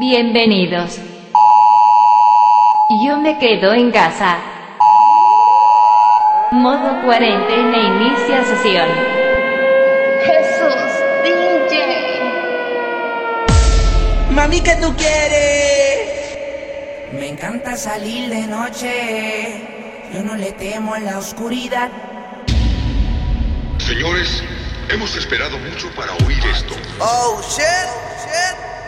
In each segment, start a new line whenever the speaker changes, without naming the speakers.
Bienvenidos. Yo me quedo en casa. Modo cuarentena inicia sesión.
Jesús, DJ.
Mami, ¿qué tú quieres?
Me encanta salir de noche. Yo no le temo en la oscuridad.
Señores, hemos esperado mucho para oír esto.
Oh, shit.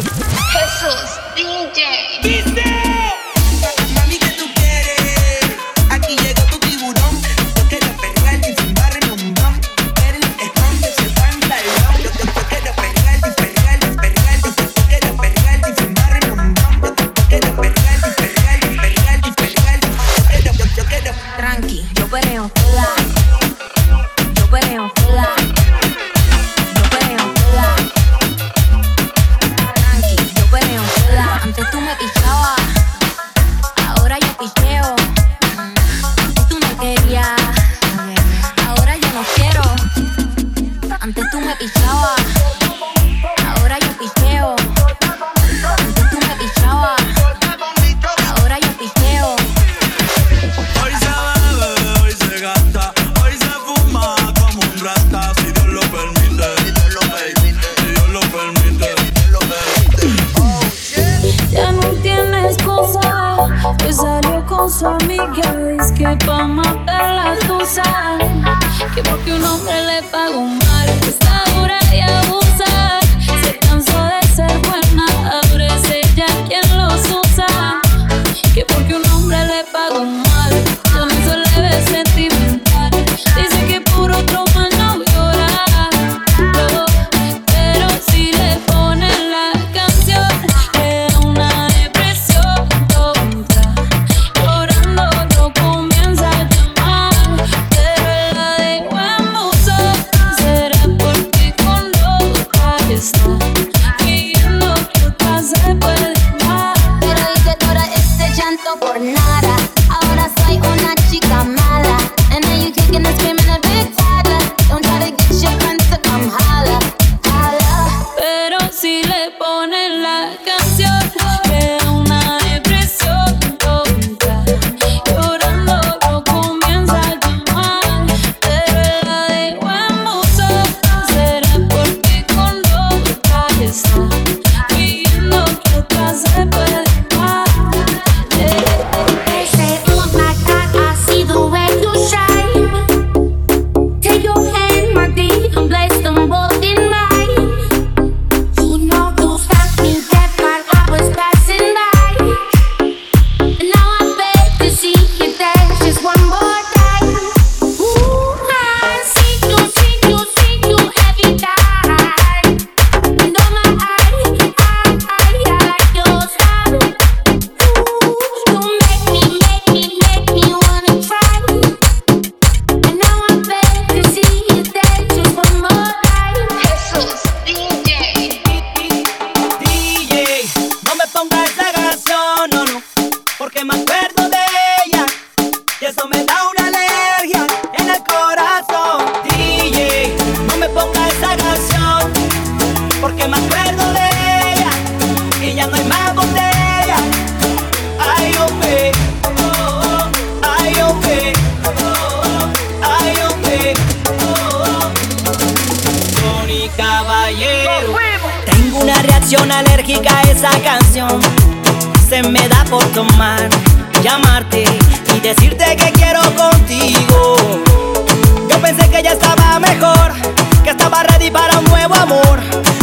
Jesús DJ.
DJ.
一直啊。Se me da por tomar, llamarte y decirte que quiero contigo. Yo pensé que ya estaba mejor, que estaba ready para un nuevo amor.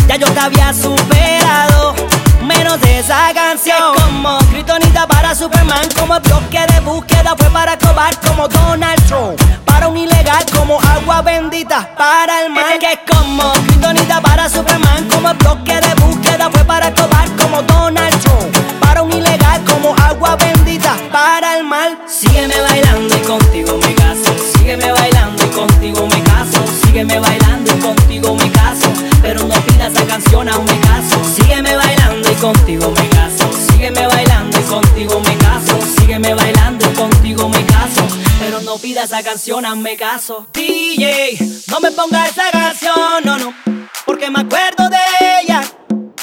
Ya yo te había superado, menos de esa canción. Es como Kryptonita para Superman, como bloque de búsqueda fue para cobar como Donald Trump. Para un ilegal como agua bendita para el mal. Que es como Kryptonita para Superman, como el bloque de búsqueda fue para cobar como Donald para el bailando y contigo me caso. Sígueme bailando y contigo me caso. Sígueme bailando y contigo me caso. Pero no pidas esa canción, aún me caso. Sígueme bailando y contigo me caso. Sígueme bailando y contigo me caso. Sígueme bailando y contigo me caso. Pero no pidas esa canción, aún me caso. DJ, no me pongas esa canción, no, no. Porque me acuerdo de ella.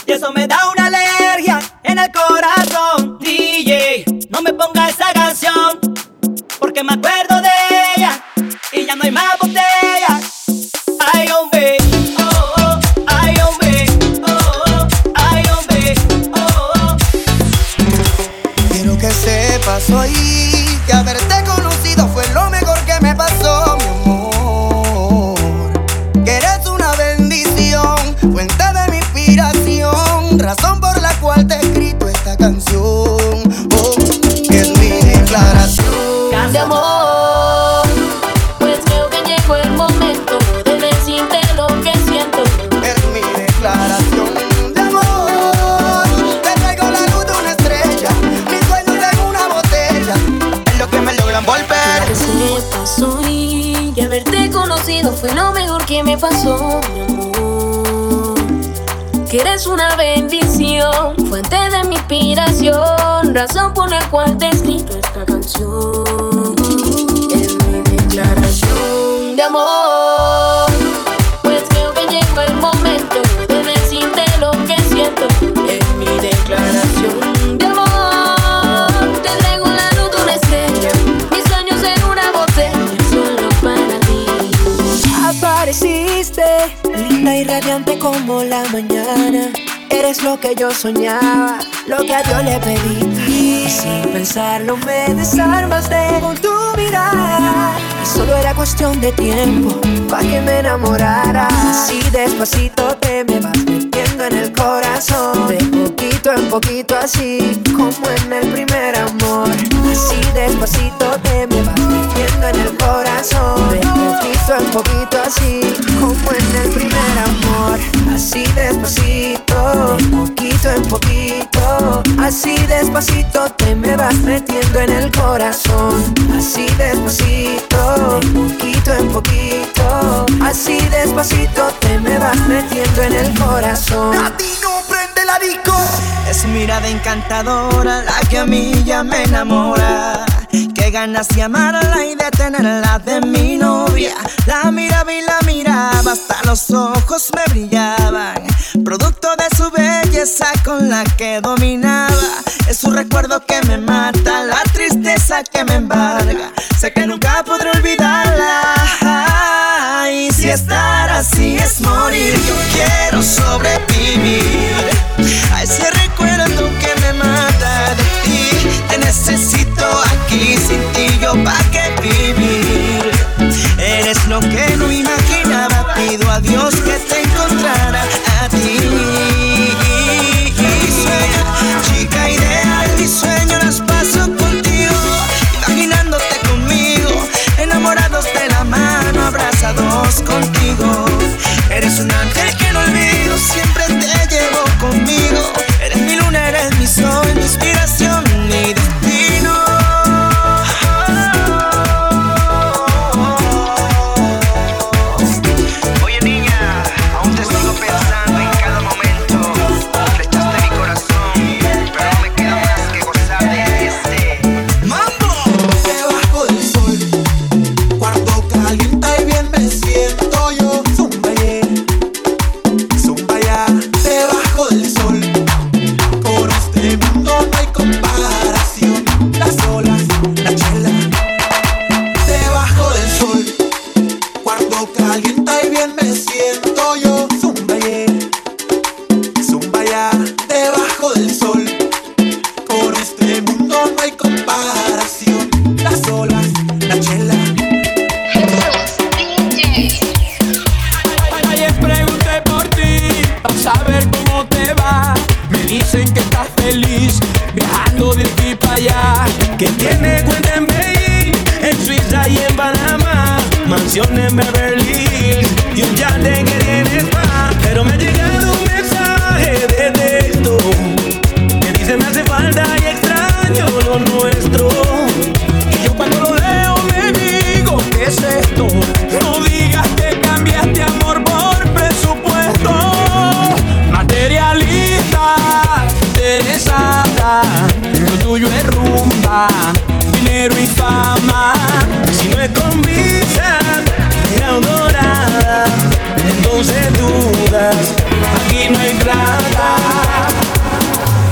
Y eso me da una alergia en el corazón. DJ, no me pongas esa canción. Porque me acuerdo de ella. Y ya no hay más botellas. Ay, hombre.
Quiero que sepas hoy que haberte conocido fue lo mejor que me pasó, mi amor. Que eres una bendición, fuente de mi inspiración, razón por
pasó, mi amor. Que eres una bendición, fuente de mi inspiración, razón por la cual te esta canción. Es mi declaración de amor.
Radiante como la mañana. Eres lo que yo soñaba, lo que a Dios le pedí. Y sin pensarlo me desarmaste con tu mirada. Y solo era cuestión de tiempo para que me enamorara. Así despacito te me vas metiendo en el corazón. De poquito en poquito, así como en el primer amor. Así despacito te me vas metiendo en el corazón. De poquito en poquito, así como en el. Así despacito, de poquito en poquito. Así despacito te me vas metiendo en el corazón. Así despacito, de poquito en poquito. Así despacito te me vas metiendo en el corazón.
Latino prende la disco.
Es mirada encantadora la que a mí ya me enamora. Qué ganas de amarla y de tenerla de mi novia. La miraba y la miraba, hasta los ojos me brillaban. Producto de su belleza con la que dominaba. Es un recuerdo que me mata, la tristeza que me embarga. Sé que nunca podré olvidarla. Y si estar así es morir, yo quiero sobrevivir pido a Dios que te encontrara
en Beverly y un yate que tienes más. Pero me ha llegado un mensaje de texto que dice me hace falta y extraño lo nuestro. Y yo cuando lo leo me digo, ¿qué es esto? No digas que cambiaste amor por presupuesto. Materialista, interesada, lo tuyo es rumba, dinero y fama. Si no es con dorada, entonces dudas, aquí no hay plata.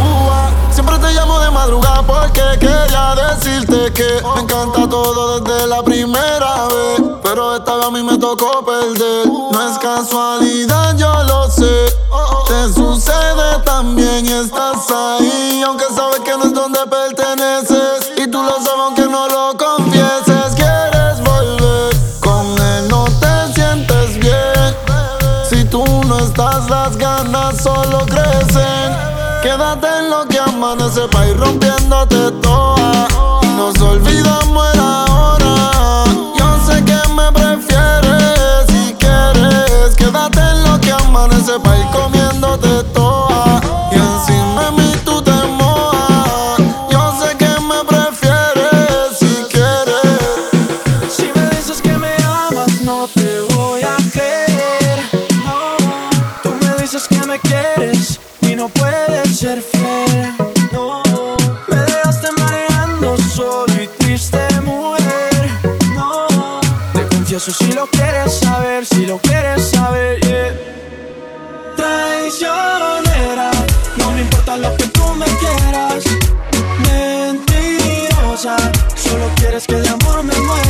Ua, Siempre te llamo de madrugada porque quería decirte que me encanta todo desde la primera vez. Pero esta vez a mí me tocó perder. No es casualidad, yo lo sé. Te sucede también y estás ahí. Aunque sabes que no es donde perteneces. Quédate en lo que amanece pa' ir rompiéndote toda. Y nos olvidamos
Mentirosa, solo quieres que de amor me muera.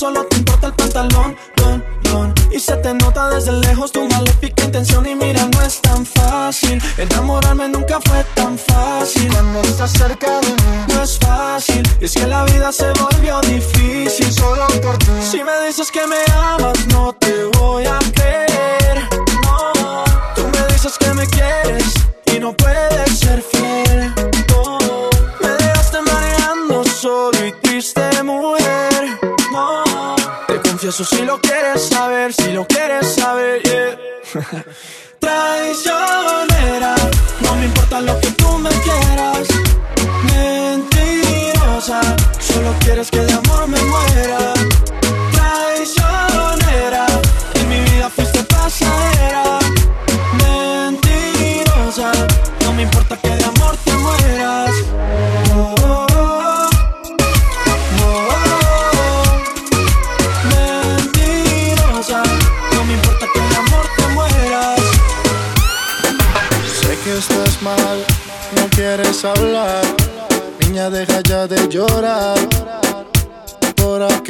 Solo te importa el pantalón, don, don. Y se te nota desde lejos tu maléfica intención y mira, no es tan fácil. Enamorarme nunca fue tan fácil. Cuando estás cerca de mí, no es fácil. Es que la vida se volvió difícil solo por ti. Si me dices que me amas, confieso si lo quieres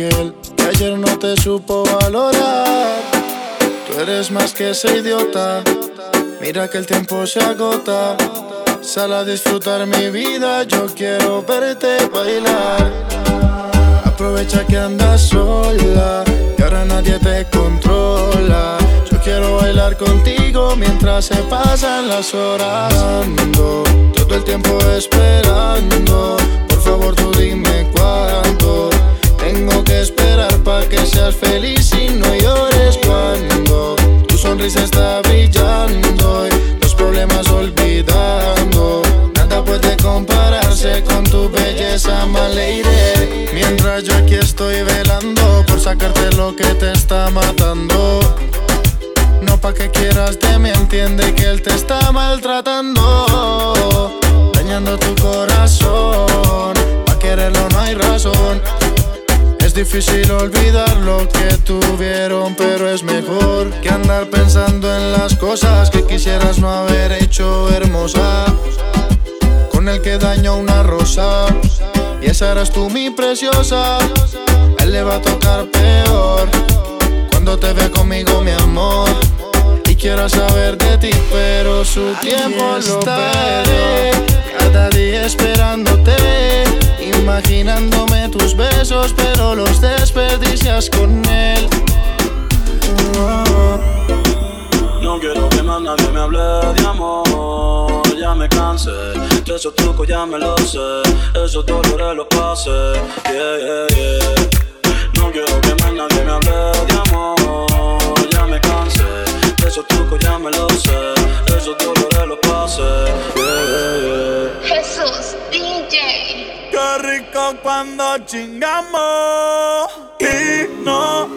que
ayer no te supo valorar. Tú eres más que ese idiota. Mira que el tiempo se agota. Sal a disfrutar mi vida, yo quiero verte bailar. Aprovecha que andas sola y ahora nadie te controla. Yo quiero bailar contigo mientras se pasan las horas. Ando todo el tiempo esperando. Feliz y no llores cuando tu sonrisa está brillando y los problemas olvidando. Nada puede compararse con tu belleza, lady. Mientras yo aquí estoy velando por sacarte lo que te está matando. No pa' que quieras de mí, entiende que él te está maltratando. Dañando tu corazón, pa' quererlo no hay razón. Es difícil olvidar lo que tuvieron, pero es mejor que andar pensando en las cosas que quisieras no haber hecho hermosa. Con el que daño una rosa, y esa eras tú mi preciosa. Él le va a tocar peor cuando te ve conmigo, mi amor. Y quiero saber de ti, pero su tiempo lo perderé cada día esperándote, imaginándome tus besos, pero los desperdicias con él.
No quiero que más nadie me hable de amor, ya me cansé. De esos trucos ya me lo sé, esos dolores los pasé. Yeah, yeah, yeah. No quiero que más nadie me hable de amor, ya me cansé. De esos trucos ya me lo sé. cuando chingamos y no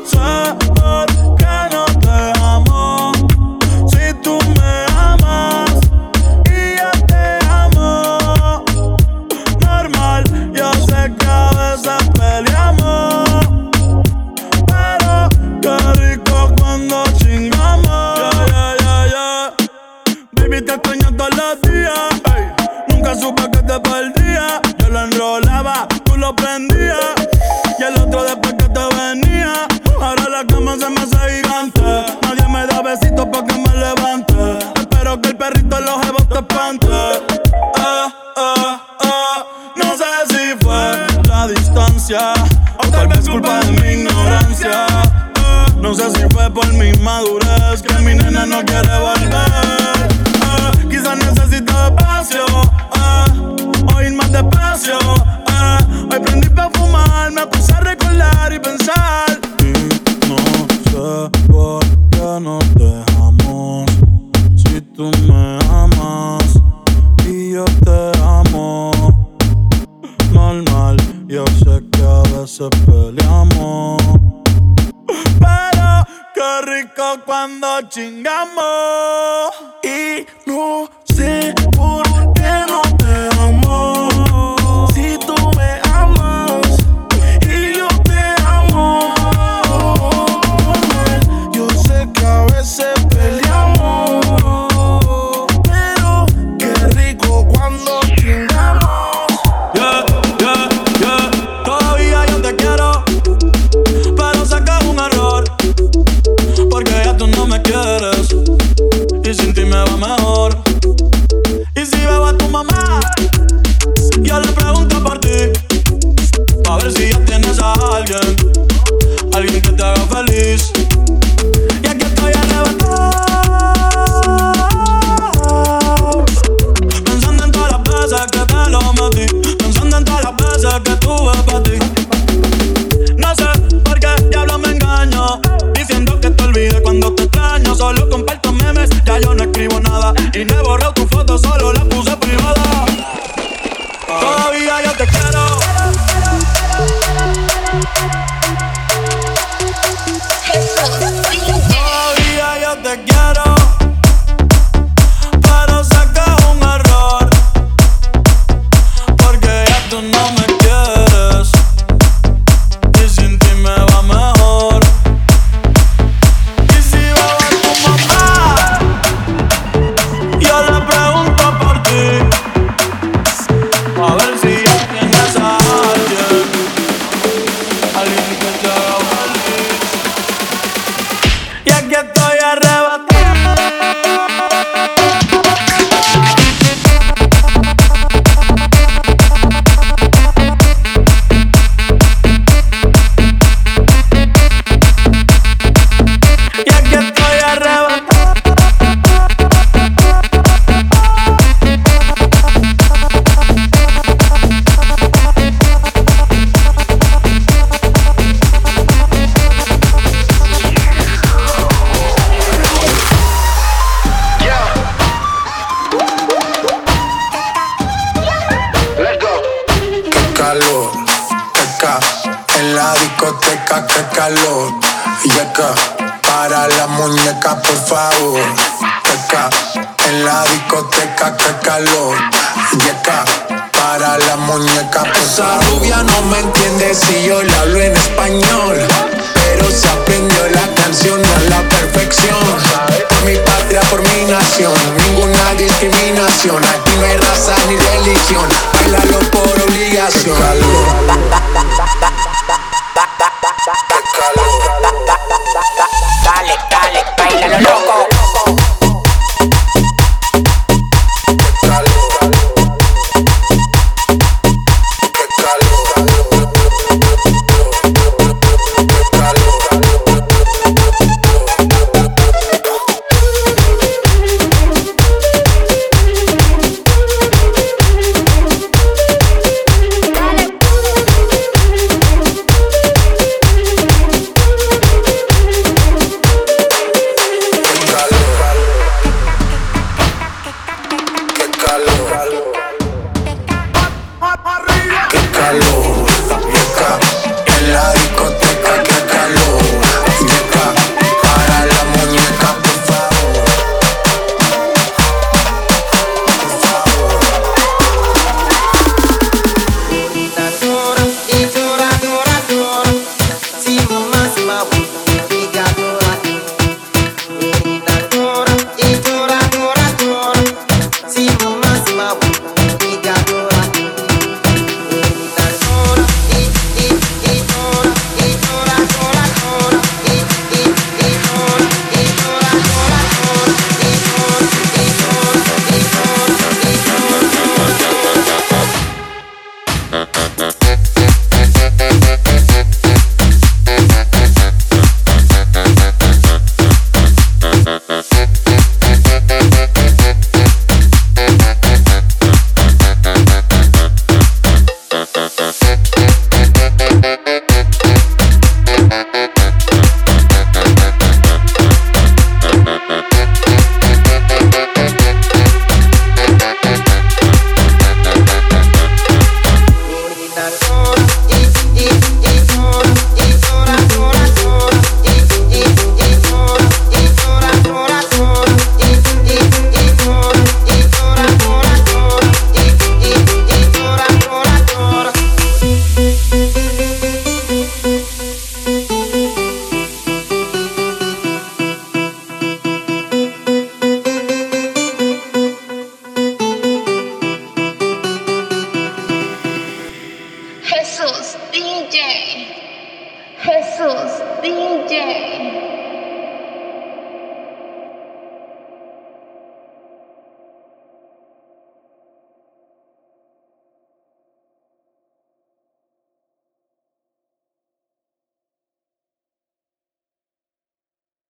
Rico cuando chingamos y no sé.
this. Bailalo por obligación. Qué calor,